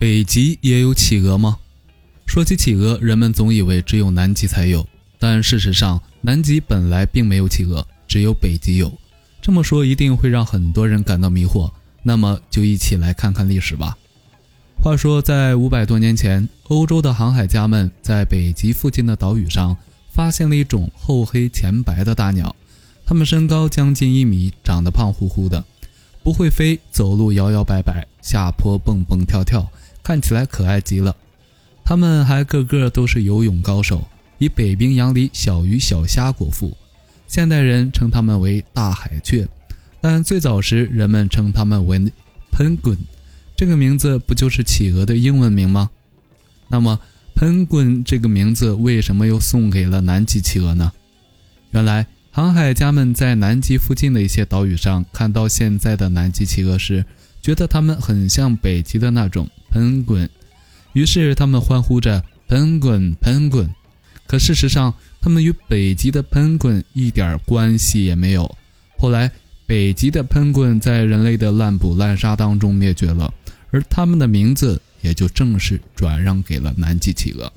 北极也有企鹅吗？说起企鹅，人们总以为只有南极才有，但事实上，南极本来并没有企鹅，只有北极有。这么说一定会让很多人感到迷惑，那么就一起来看看历史吧。话说，在五百多年前，欧洲的航海家们在北极附近的岛屿上发现了一种厚黑前白的大鸟，它们身高将近一米，长得胖乎乎的，不会飞，走路摇摇摆摆，下坡蹦蹦跳跳，看起来可爱极了。它们还个个都是游泳高手，以北冰洋里小鱼小虾果腹。现代人称它们为大海雀，但最早时人们称它们为 penguin，这个名字不就是企鹅的英文名吗？那么 penguin 这个名字为什么又送给了南极企鹅呢？原来航海家们在南极附近的一些岛屿上看到现在的南极企鹅时，觉得它们很像北极的那种喷滚。于是他们欢呼着喷滚喷滚可事实上，他们与北极的喷滚一点关系也没有。后来，北极的喷滚在人类的滥捕滥杀当中灭绝了，而他们的名字也就正式转让给了南极企鹅。